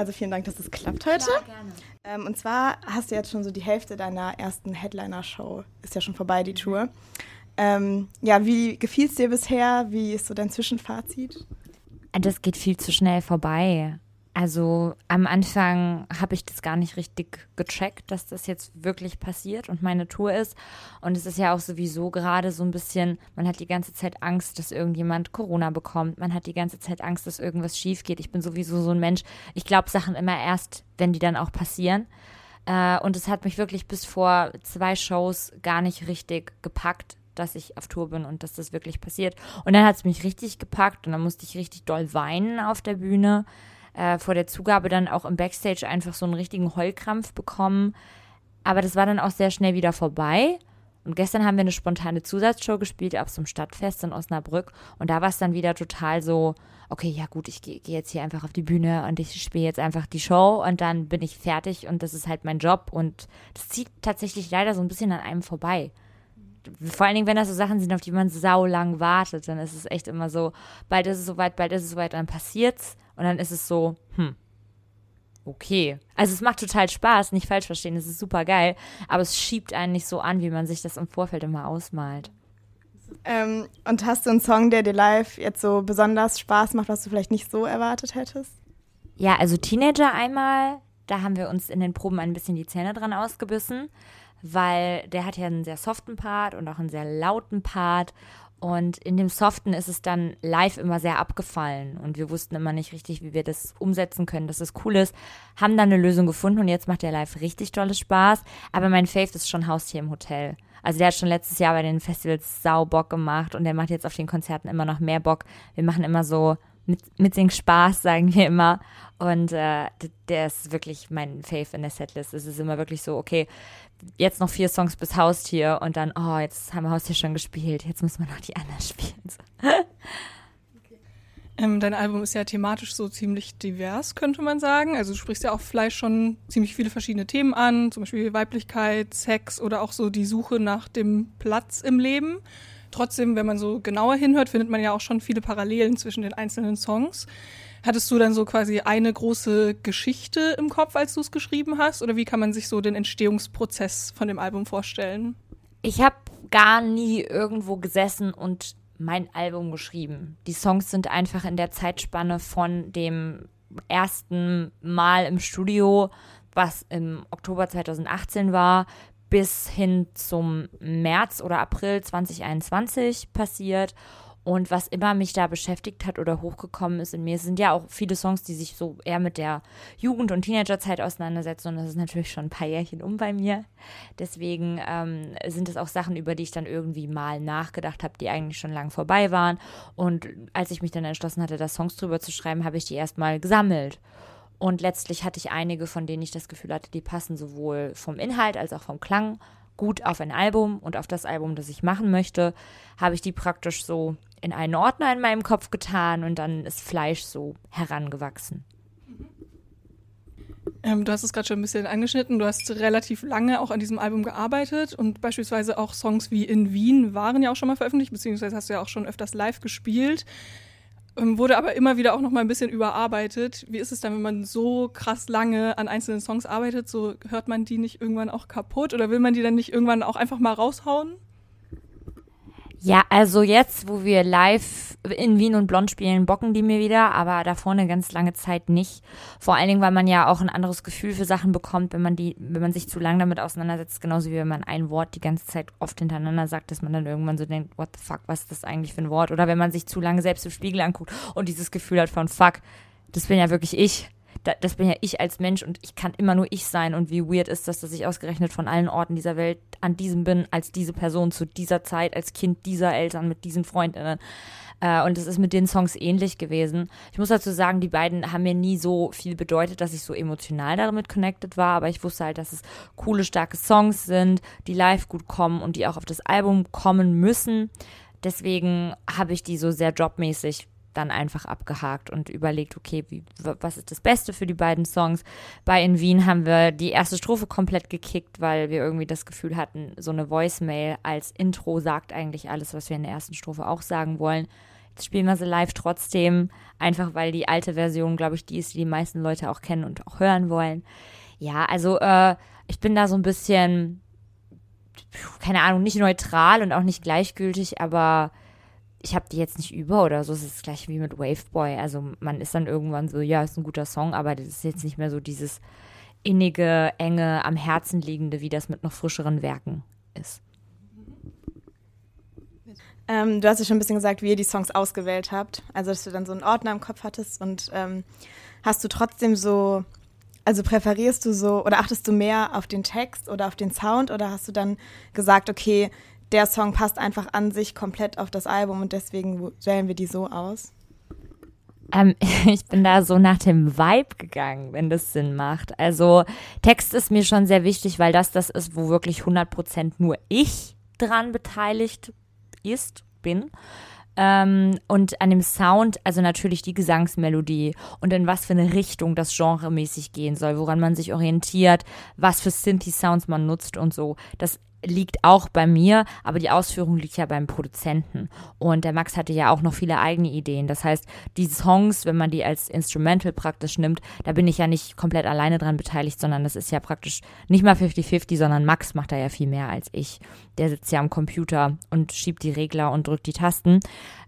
Also vielen Dank, dass es klappt heute. Klar, gerne. Ähm, und zwar hast du jetzt schon so die Hälfte deiner ersten Headliner-Show. Ist ja schon vorbei, die Tour. Ähm, ja, wie gefiel es dir bisher? Wie ist so dein Zwischenfazit? Das geht viel zu schnell vorbei. Also am Anfang habe ich das gar nicht richtig gecheckt, dass das jetzt wirklich passiert und meine Tour ist. Und es ist ja auch sowieso gerade so ein bisschen, man hat die ganze Zeit Angst, dass irgendjemand Corona bekommt. Man hat die ganze Zeit Angst, dass irgendwas schief geht. Ich bin sowieso so ein Mensch. Ich glaube Sachen immer erst, wenn die dann auch passieren. Äh, und es hat mich wirklich bis vor zwei Shows gar nicht richtig gepackt, dass ich auf Tour bin und dass das wirklich passiert. Und dann hat es mich richtig gepackt und dann musste ich richtig doll weinen auf der Bühne äh, vor der Zugabe dann auch im Backstage einfach so einen richtigen Heulkrampf bekommen. Aber das war dann auch sehr schnell wieder vorbei. Und gestern haben wir eine spontane Zusatzshow gespielt so einem Stadtfest in Osnabrück. Und da war es dann wieder total so, okay, ja gut, ich gehe geh jetzt hier einfach auf die Bühne und ich spiele jetzt einfach die Show und dann bin ich fertig und das ist halt mein Job. Und das zieht tatsächlich leider so ein bisschen an einem vorbei. Vor allen Dingen, wenn das so Sachen sind, auf die man sau lang wartet, dann ist es echt immer so, bald ist es soweit, bald ist es soweit, dann passiert's. Und dann ist es so, hm, okay. Also es macht total Spaß, nicht falsch verstehen, es ist super geil, aber es schiebt einen nicht so an, wie man sich das im Vorfeld immer ausmalt. Ähm, und hast du einen Song, der dir live jetzt so besonders Spaß macht, was du vielleicht nicht so erwartet hättest? Ja, also Teenager einmal, da haben wir uns in den Proben ein bisschen die Zähne dran ausgebissen, weil der hat ja einen sehr soften Part und auch einen sehr lauten Part und in dem Soften ist es dann live immer sehr abgefallen und wir wussten immer nicht richtig, wie wir das umsetzen können, dass es cool ist. Haben dann eine Lösung gefunden und jetzt macht der live richtig tolles Spaß. Aber mein Fave ist schon Haustier im Hotel. Also der hat schon letztes Jahr bei den Festivals sau Bock gemacht und der macht jetzt auf den Konzerten immer noch mehr Bock. Wir machen immer so mit, mit Sing Spaß, sagen wir immer. Und äh, der ist wirklich mein Fave in der Setlist. Es ist immer wirklich so, okay, jetzt noch vier Songs bis Haustier und dann, oh, jetzt haben wir Haustier schon gespielt, jetzt müssen wir noch die anderen spielen. ähm, dein Album ist ja thematisch so ziemlich divers, könnte man sagen. Also du sprichst ja auch vielleicht schon ziemlich viele verschiedene Themen an, zum Beispiel Weiblichkeit, Sex oder auch so die Suche nach dem Platz im Leben. Trotzdem, wenn man so genauer hinhört, findet man ja auch schon viele Parallelen zwischen den einzelnen Songs. Hattest du dann so quasi eine große Geschichte im Kopf, als du es geschrieben hast? Oder wie kann man sich so den Entstehungsprozess von dem Album vorstellen? Ich habe gar nie irgendwo gesessen und mein Album geschrieben. Die Songs sind einfach in der Zeitspanne von dem ersten Mal im Studio, was im Oktober 2018 war, bis hin zum März oder April 2021 passiert. Und was immer mich da beschäftigt hat oder hochgekommen ist in mir, sind ja auch viele Songs, die sich so eher mit der Jugend- und Teenagerzeit auseinandersetzen. Und das ist natürlich schon ein paar Jährchen um bei mir. Deswegen ähm, sind es auch Sachen, über die ich dann irgendwie mal nachgedacht habe, die eigentlich schon lang vorbei waren. Und als ich mich dann entschlossen hatte, da Songs drüber zu schreiben, habe ich die erstmal gesammelt. Und letztlich hatte ich einige, von denen ich das Gefühl hatte, die passen sowohl vom Inhalt als auch vom Klang gut auf ein Album und auf das Album, das ich machen möchte, habe ich die praktisch so in einen Ordner in meinem Kopf getan und dann ist Fleisch so herangewachsen. Ähm, du hast es gerade schon ein bisschen angeschnitten. Du hast relativ lange auch an diesem Album gearbeitet und beispielsweise auch Songs wie In Wien waren ja auch schon mal veröffentlicht, beziehungsweise hast du ja auch schon öfters live gespielt. Ähm, wurde aber immer wieder auch noch mal ein bisschen überarbeitet. Wie ist es dann, wenn man so krass lange an einzelnen Songs arbeitet? So hört man die nicht irgendwann auch kaputt oder will man die dann nicht irgendwann auch einfach mal raushauen? Ja, also jetzt, wo wir live in Wien und Blond spielen, bocken die mir wieder, aber davor eine ganz lange Zeit nicht. Vor allen Dingen, weil man ja auch ein anderes Gefühl für Sachen bekommt, wenn man die, wenn man sich zu lang damit auseinandersetzt, genauso wie wenn man ein Wort die ganze Zeit oft hintereinander sagt, dass man dann irgendwann so denkt, what the fuck, was ist das eigentlich für ein Wort? Oder wenn man sich zu lange selbst im Spiegel anguckt und dieses Gefühl hat von fuck, das bin ja wirklich ich da, das bin ja ich als Mensch und ich kann immer nur ich sein. Und wie weird ist das, dass ich ausgerechnet von allen Orten dieser Welt an diesem bin, als diese Person zu dieser Zeit, als Kind dieser Eltern mit diesen Freundinnen. Äh, und es ist mit den Songs ähnlich gewesen. Ich muss dazu sagen, die beiden haben mir nie so viel bedeutet, dass ich so emotional damit connected war, aber ich wusste halt, dass es coole, starke Songs sind, die live gut kommen und die auch auf das Album kommen müssen. Deswegen habe ich die so sehr jobmäßig dann einfach abgehakt und überlegt, okay, wie, was ist das Beste für die beiden Songs. Bei In Wien haben wir die erste Strophe komplett gekickt, weil wir irgendwie das Gefühl hatten, so eine Voicemail als Intro sagt eigentlich alles, was wir in der ersten Strophe auch sagen wollen. Jetzt spielen wir sie live trotzdem, einfach weil die alte Version, glaube ich, die ist, die die meisten Leute auch kennen und auch hören wollen. Ja, also äh, ich bin da so ein bisschen, keine Ahnung, nicht neutral und auch nicht gleichgültig, aber ich habe die jetzt nicht über oder so. Es ist gleich wie mit Waveboy. Also man ist dann irgendwann so, ja, ist ein guter Song, aber das ist jetzt nicht mehr so dieses innige, enge, am Herzen liegende, wie das mit noch frischeren Werken ist. Ähm, du hast ja schon ein bisschen gesagt, wie ihr die Songs ausgewählt habt. Also, dass du dann so einen Ordner im Kopf hattest und ähm, hast du trotzdem so, also präferierst du so oder achtest du mehr auf den Text oder auf den Sound oder hast du dann gesagt, okay, der Song passt einfach an sich komplett auf das Album und deswegen wählen wir die so aus? Ähm, ich bin da so nach dem Vibe gegangen, wenn das Sinn macht. Also Text ist mir schon sehr wichtig, weil das das ist, wo wirklich 100% nur ich dran beteiligt ist, bin. Ähm, und an dem Sound, also natürlich die Gesangsmelodie und in was für eine Richtung das genremäßig gehen soll, woran man sich orientiert, was für Synthi-Sounds man nutzt und so. Das liegt auch bei mir, aber die Ausführung liegt ja beim Produzenten. Und der Max hatte ja auch noch viele eigene Ideen. Das heißt, die Songs, wenn man die als Instrumental praktisch nimmt, da bin ich ja nicht komplett alleine dran beteiligt, sondern das ist ja praktisch nicht mal 50-50, sondern Max macht da ja viel mehr als ich. Der sitzt ja am Computer und schiebt die Regler und drückt die Tasten.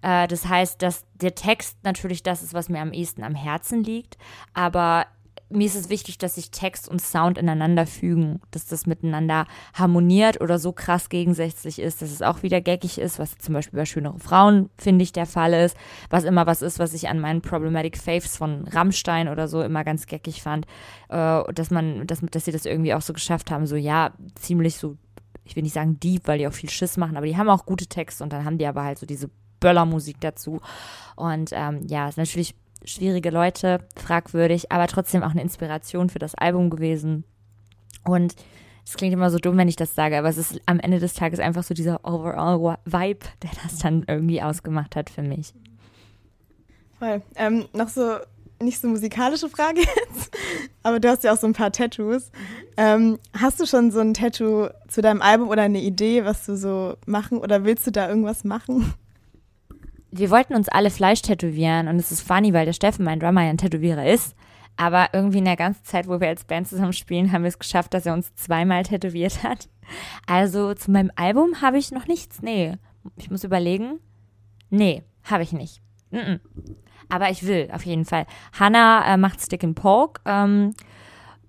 Äh, das heißt, dass der Text natürlich das ist, was mir am ehesten am Herzen liegt, aber mir ist es wichtig, dass sich Text und Sound ineinander fügen, dass das miteinander harmoniert oder so krass gegensätzlich ist, dass es auch wieder geckig ist, was zum Beispiel bei Schönere Frauen, finde ich, der Fall ist, was immer was ist, was ich an meinen Problematic Faves von Rammstein oder so immer ganz geckig fand, äh, dass man, dass, dass sie das irgendwie auch so geschafft haben, so ja, ziemlich so, ich will nicht sagen deep, weil die auch viel Schiss machen, aber die haben auch gute Texte und dann haben die aber halt so diese Böllermusik dazu. Und ähm, ja, ist natürlich schwierige Leute, fragwürdig, aber trotzdem auch eine Inspiration für das Album gewesen. Und es klingt immer so dumm, wenn ich das sage, aber es ist am Ende des Tages einfach so dieser overall Vibe, der das dann irgendwie ausgemacht hat für mich. Voll. Ähm, noch so nicht so musikalische Frage jetzt, aber du hast ja auch so ein paar Tattoos. Ähm, hast du schon so ein Tattoo zu deinem Album oder eine Idee, was du so machen oder willst du da irgendwas machen? Wir wollten uns alle Fleisch tätowieren und es ist funny, weil der Steffen, mein Drummer, ja ein Tätowierer ist. Aber irgendwie in der ganzen Zeit, wo wir als Band zusammen spielen, haben wir es geschafft, dass er uns zweimal tätowiert hat. Also zu meinem Album habe ich noch nichts. Nee. Ich muss überlegen. Nee, habe ich nicht. Mm -mm. Aber ich will, auf jeden Fall. Hannah äh, macht Stick and Poke. Ähm,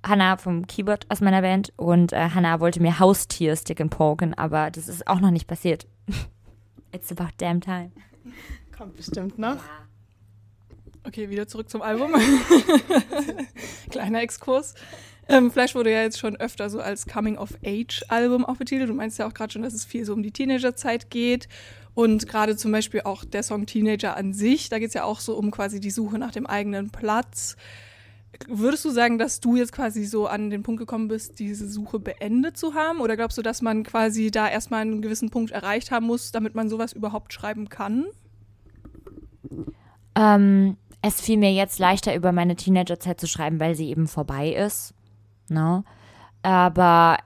Hannah vom Keyboard aus meiner Band und äh, Hannah wollte mir Haustier Stick and Poken, aber das ist auch noch nicht passiert. It's about damn time. Kommt bestimmt noch. Okay, wieder zurück zum Album. Kleiner Exkurs. Ähm, Flash wurde ja jetzt schon öfter so als Coming-of-Age-Album auch betitelt. Du meinst ja auch gerade schon, dass es viel so um die Teenagerzeit geht. Und gerade zum Beispiel auch der Song Teenager an sich, da geht es ja auch so um quasi die Suche nach dem eigenen Platz. Würdest du sagen, dass du jetzt quasi so an den Punkt gekommen bist, diese Suche beendet zu haben? Oder glaubst du, dass man quasi da erstmal einen gewissen Punkt erreicht haben muss, damit man sowas überhaupt schreiben kann? Ähm, es fiel mir jetzt leichter, über meine Teenagerzeit zu schreiben, weil sie eben vorbei ist. Ne? Aber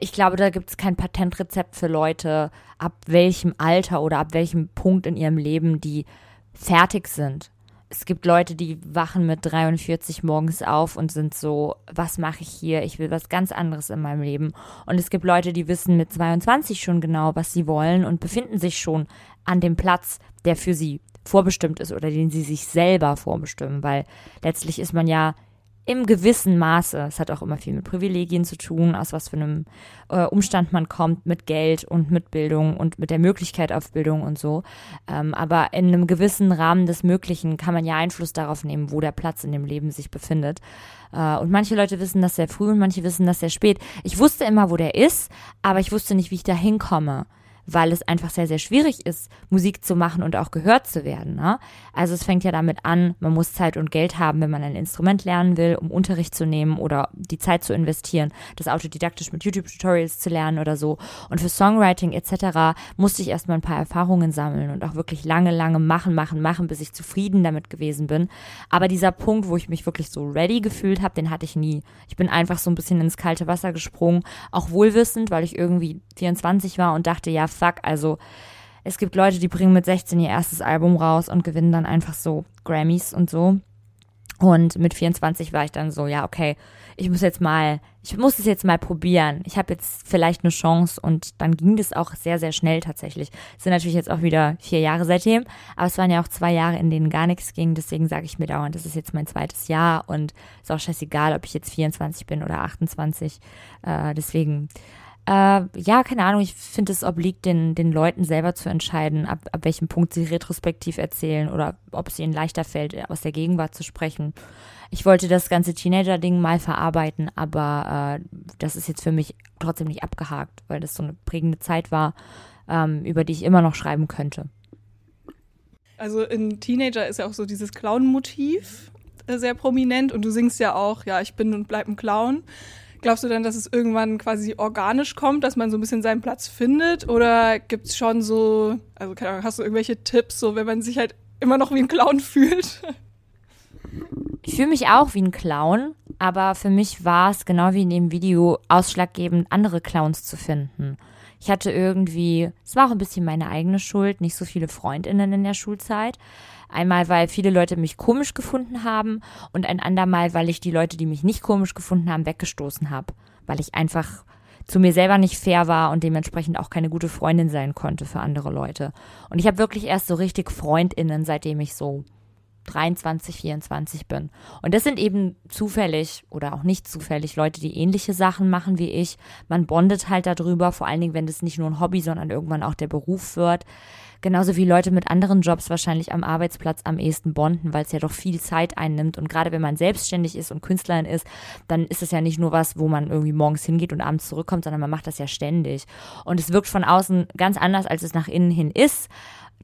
ich glaube, da gibt es kein Patentrezept für Leute, ab welchem Alter oder ab welchem Punkt in ihrem Leben die fertig sind es gibt Leute, die wachen mit 43 morgens auf und sind so, was mache ich hier? Ich will was ganz anderes in meinem Leben. Und es gibt Leute, die wissen mit 22 schon genau, was sie wollen und befinden sich schon an dem Platz, der für sie vorbestimmt ist oder den sie sich selber vorbestimmen, weil letztlich ist man ja im gewissen Maße, es hat auch immer viel mit Privilegien zu tun, aus was für einem äh, Umstand man kommt, mit Geld und mit Bildung und mit der Möglichkeit auf Bildung und so. Ähm, aber in einem gewissen Rahmen des Möglichen kann man ja Einfluss darauf nehmen, wo der Platz in dem Leben sich befindet. Äh, und manche Leute wissen das sehr früh und manche wissen das sehr spät. Ich wusste immer, wo der ist, aber ich wusste nicht, wie ich da hinkomme weil es einfach sehr, sehr schwierig ist, Musik zu machen und auch gehört zu werden. Ne? Also es fängt ja damit an, man muss Zeit und Geld haben, wenn man ein Instrument lernen will, um Unterricht zu nehmen oder die Zeit zu investieren, das autodidaktisch mit YouTube-Tutorials zu lernen oder so. Und für Songwriting etc. musste ich erstmal ein paar Erfahrungen sammeln und auch wirklich lange, lange machen, machen, machen, bis ich zufrieden damit gewesen bin. Aber dieser Punkt, wo ich mich wirklich so ready gefühlt habe, den hatte ich nie. Ich bin einfach so ein bisschen ins kalte Wasser gesprungen, auch wohlwissend, weil ich irgendwie 24 war und dachte, ja, fuck, also Es gibt Leute, die bringen mit 16 ihr erstes Album raus und gewinnen dann einfach so Grammys und so. Und mit 24 war ich dann so, ja, okay, ich muss jetzt mal, ich muss es jetzt mal probieren. Ich habe jetzt vielleicht eine Chance und dann ging das auch sehr, sehr schnell tatsächlich. Es sind natürlich jetzt auch wieder vier Jahre seitdem, aber es waren ja auch zwei Jahre, in denen gar nichts ging. Deswegen sage ich mir dauernd, das ist jetzt mein zweites Jahr und ist auch scheißegal, ob ich jetzt 24 bin oder 28. Äh, deswegen äh, ja, keine Ahnung, ich finde, es obliegt den, den Leuten selber zu entscheiden, ab, ab welchem Punkt sie retrospektiv erzählen oder ob es ihnen leichter fällt, aus der Gegenwart zu sprechen. Ich wollte das ganze Teenager-Ding mal verarbeiten, aber äh, das ist jetzt für mich trotzdem nicht abgehakt, weil das so eine prägende Zeit war, ähm, über die ich immer noch schreiben könnte. Also in Teenager ist ja auch so dieses Clown-Motiv äh, sehr prominent und du singst ja auch, ja, ich bin und bleib ein Clown. Glaubst du dann, dass es irgendwann quasi organisch kommt, dass man so ein bisschen seinen Platz findet? Oder gibt es schon so, also keine Ahnung, hast du irgendwelche Tipps, so wenn man sich halt immer noch wie ein Clown fühlt? Ich fühle mich auch wie ein Clown, aber für mich war es genau wie in dem Video ausschlaggebend, andere Clowns zu finden. Ich hatte irgendwie, es war auch ein bisschen meine eigene Schuld, nicht so viele Freundinnen in der Schulzeit. Einmal, weil viele Leute mich komisch gefunden haben und ein andermal, weil ich die Leute, die mich nicht komisch gefunden haben, weggestoßen habe. Weil ich einfach zu mir selber nicht fair war und dementsprechend auch keine gute Freundin sein konnte für andere Leute. Und ich habe wirklich erst so richtig Freundinnen, seitdem ich so 23, 24 bin. Und das sind eben zufällig oder auch nicht zufällig Leute, die ähnliche Sachen machen wie ich. Man bondet halt darüber, vor allen Dingen, wenn das nicht nur ein Hobby, sondern irgendwann auch der Beruf wird. Genauso wie Leute mit anderen Jobs wahrscheinlich am Arbeitsplatz am ehesten bonden, weil es ja doch viel Zeit einnimmt. Und gerade wenn man selbstständig ist und Künstlerin ist, dann ist es ja nicht nur was, wo man irgendwie morgens hingeht und abends zurückkommt, sondern man macht das ja ständig. Und es wirkt von außen ganz anders, als es nach innen hin ist.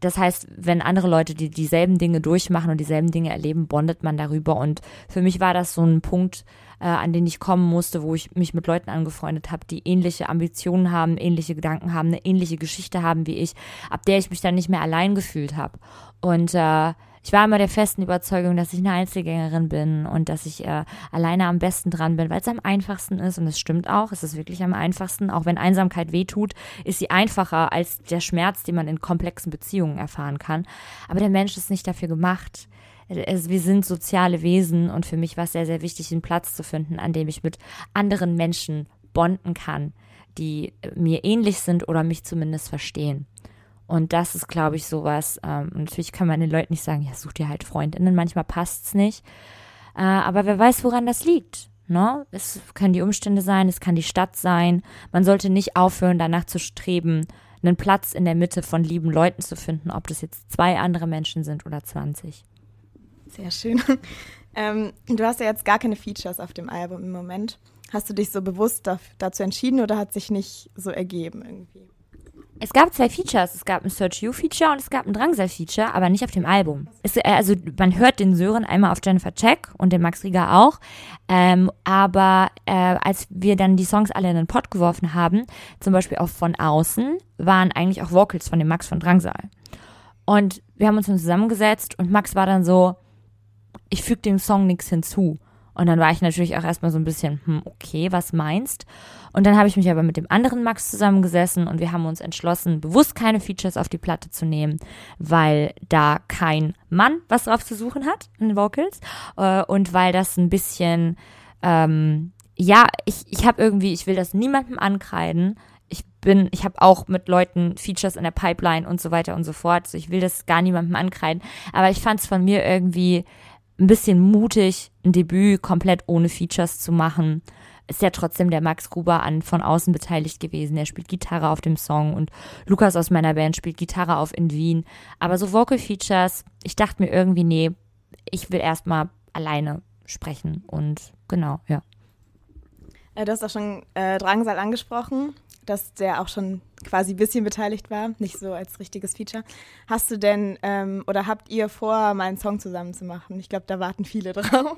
Das heißt, wenn andere Leute die dieselben Dinge durchmachen und dieselben Dinge erleben, bondet man darüber. Und für mich war das so ein Punkt, äh, an den ich kommen musste, wo ich mich mit Leuten angefreundet habe, die ähnliche Ambitionen haben, ähnliche Gedanken haben, eine ähnliche Geschichte haben wie ich, ab der ich mich dann nicht mehr allein gefühlt habe. Und äh, ich war immer der festen Überzeugung, dass ich eine Einzelgängerin bin und dass ich äh, alleine am besten dran bin, weil es am einfachsten ist. Und es stimmt auch, es ist wirklich am einfachsten. Auch wenn Einsamkeit wehtut, ist sie einfacher als der Schmerz, den man in komplexen Beziehungen erfahren kann. Aber der Mensch ist nicht dafür gemacht. Also wir sind soziale Wesen und für mich war es sehr, sehr wichtig, einen Platz zu finden, an dem ich mit anderen Menschen bonden kann, die mir ähnlich sind oder mich zumindest verstehen. Und das ist, glaube ich, sowas. Ähm, natürlich kann man den Leuten nicht sagen, ja, such dir halt Freundinnen, manchmal passt es nicht. Äh, aber wer weiß, woran das liegt. Ne? Es können die Umstände sein, es kann die Stadt sein. Man sollte nicht aufhören, danach zu streben, einen Platz in der Mitte von lieben Leuten zu finden, ob das jetzt zwei andere Menschen sind oder 20. Sehr schön. Ähm, du hast ja jetzt gar keine Features auf dem Album im Moment. Hast du dich so bewusst dazu entschieden oder hat sich nicht so ergeben irgendwie? Es gab zwei Features. Es gab ein Search You Feature und es gab ein Drangsal Feature, aber nicht auf dem Album. Es, äh, also man hört den Sören einmal auf Jennifer Check und den Max Rieger auch. Ähm, aber äh, als wir dann die Songs alle in den Pod geworfen haben, zum Beispiel auch von außen, waren eigentlich auch Vocals von dem Max von Drangsal. Und wir haben uns dann zusammengesetzt und Max war dann so, ich füge dem Song nichts hinzu. Und dann war ich natürlich auch erstmal so ein bisschen, hm, okay, was meinst? Und dann habe ich mich aber mit dem anderen Max zusammengesessen und wir haben uns entschlossen, bewusst keine Features auf die Platte zu nehmen, weil da kein Mann was drauf zu suchen hat in den Vocals äh, und weil das ein bisschen, ähm, ja, ich, ich habe irgendwie, ich will das niemandem ankreiden. Ich bin, ich habe auch mit Leuten Features in der Pipeline und so weiter und so fort. Also ich will das gar niemandem ankreiden. Aber ich fand es von mir irgendwie ein bisschen mutig, ein Debüt komplett ohne Features zu machen. Ist ja trotzdem der Max Gruber an von außen beteiligt gewesen. Er spielt Gitarre auf dem Song und Lukas aus meiner Band spielt Gitarre auf in Wien. Aber so Vocal Features, ich dachte mir irgendwie, nee, ich will erstmal alleine sprechen und genau, ja. Äh, du hast auch schon äh, Drangsal angesprochen dass der auch schon quasi ein bisschen beteiligt war, nicht so als richtiges Feature. Hast du denn ähm, oder habt ihr vor, mal einen Song zusammen zu machen? Ich glaube, da warten viele drauf.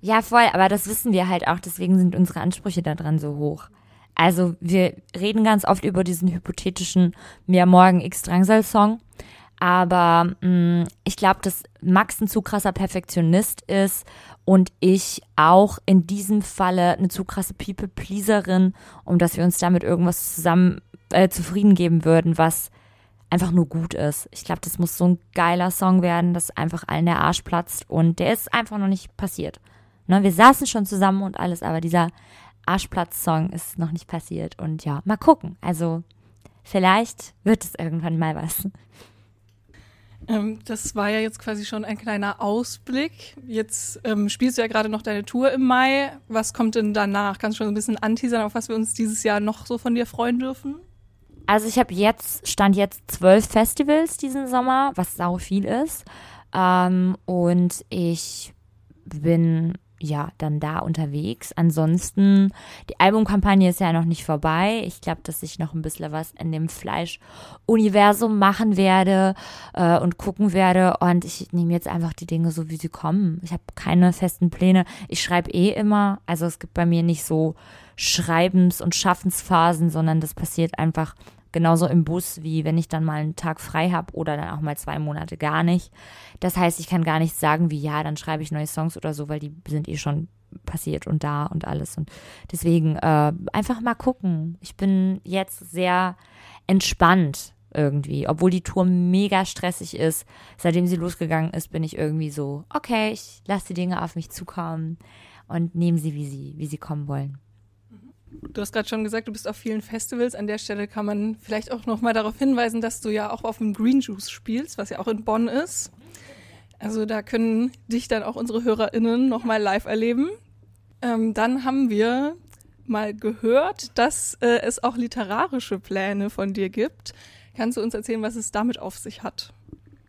Ja, voll, aber das wissen wir halt auch, deswegen sind unsere Ansprüche daran so hoch. Also wir reden ganz oft über diesen hypothetischen Mehr Morgen X-Drangsal-Song, aber mh, mm, ich glaube, dass Max ein zu krasser Perfektionist ist und ich auch in diesem Falle eine zu krasse People-Pleaserin, um dass wir uns damit irgendwas zusammen äh, zufrieden geben würden, was einfach nur gut ist. Ich glaube, das muss so ein geiler Song werden, dass einfach allen der Arsch platzt und der ist einfach noch nicht passiert. Ne, wir saßen schon zusammen und alles, aber dieser Arschplatz-Song ist noch nicht passiert und ja, mal gucken. Also vielleicht wird es irgendwann mal was. Ähm, das war ja jetzt quasi schon ein kleiner Ausblick. Jetzt ähm, spielst du ja gerade noch deine Tour im Mai. Was kommt denn danach? Kannst du schon ein bisschen anteasern, auf was wir uns dieses Jahr noch so von dir freuen dürfen? Also ich habe jetzt, stand jetzt zwölf Festivals diesen Sommer, was sau viel ist. Ähm, und ich bin ja, dann da unterwegs. Ansonsten, die Albumkampagne ist ja noch nicht vorbei. Ich glaube, dass ich noch ein bisschen was in dem Fleisch-Universum machen werde äh, und gucken werde. Und ich nehme jetzt einfach die Dinge so, wie sie kommen. Ich habe keine festen Pläne. Ich schreibe eh immer. Also es gibt bei mir nicht so Schreibens- und Schaffensphasen, sondern das passiert einfach Genauso im Bus, wie wenn ich dann mal einen Tag frei habe oder dann auch mal zwei Monate gar nicht. Das heißt, ich kann gar nicht sagen, wie ja, dann schreibe ich neue Songs oder so, weil die sind eh schon passiert und da und alles. Und deswegen äh, einfach mal gucken. Ich bin jetzt sehr entspannt irgendwie, obwohl die Tour mega stressig ist. Seitdem sie losgegangen ist, bin ich irgendwie so, okay, ich lasse die Dinge auf mich zukommen und nehme sie, wie sie, wie sie kommen wollen. Du hast gerade schon gesagt, du bist auf vielen Festivals. An der Stelle kann man vielleicht auch noch mal darauf hinweisen, dass du ja auch auf dem Green Juice spielst, was ja auch in Bonn ist. Also da können dich dann auch unsere HörerInnen noch mal live erleben. Ähm, dann haben wir mal gehört, dass äh, es auch literarische Pläne von dir gibt. Kannst du uns erzählen, was es damit auf sich hat?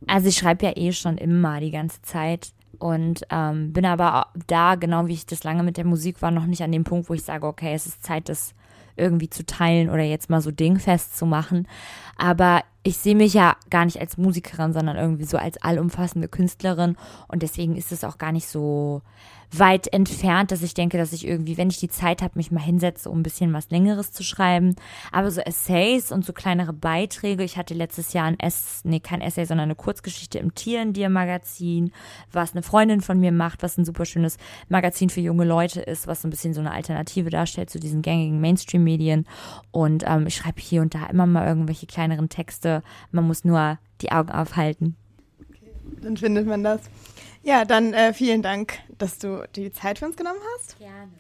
Also ich schreibe ja eh schon immer die ganze Zeit und ähm, bin aber da, genau wie ich das lange mit der Musik war, noch nicht an dem Punkt, wo ich sage, okay, es ist Zeit, das irgendwie zu teilen oder jetzt mal so dingfest zu machen. Aber ich sehe mich ja gar nicht als Musikerin, sondern irgendwie so als allumfassende Künstlerin. Und deswegen ist es auch gar nicht so weit entfernt, dass ich denke, dass ich irgendwie, wenn ich die Zeit habe, mich mal hinsetze, um ein bisschen was Längeres zu schreiben. Aber so Essays und so kleinere Beiträge. Ich hatte letztes Jahr ein Ess, nee, kein Essay, sondern eine Kurzgeschichte im Tieren-Dir-Magazin, was eine Freundin von mir macht, was ein super schönes Magazin für junge Leute ist, was so ein bisschen so eine Alternative darstellt zu diesen gängigen Mainstream-Medien. Und ähm, ich schreibe hier und da immer mal irgendwelche kleineren Texte. Man muss nur die Augen aufhalten. Okay, dann findet man das. Ja, dann äh, vielen Dank, dass du die Zeit für uns genommen hast. Gerne.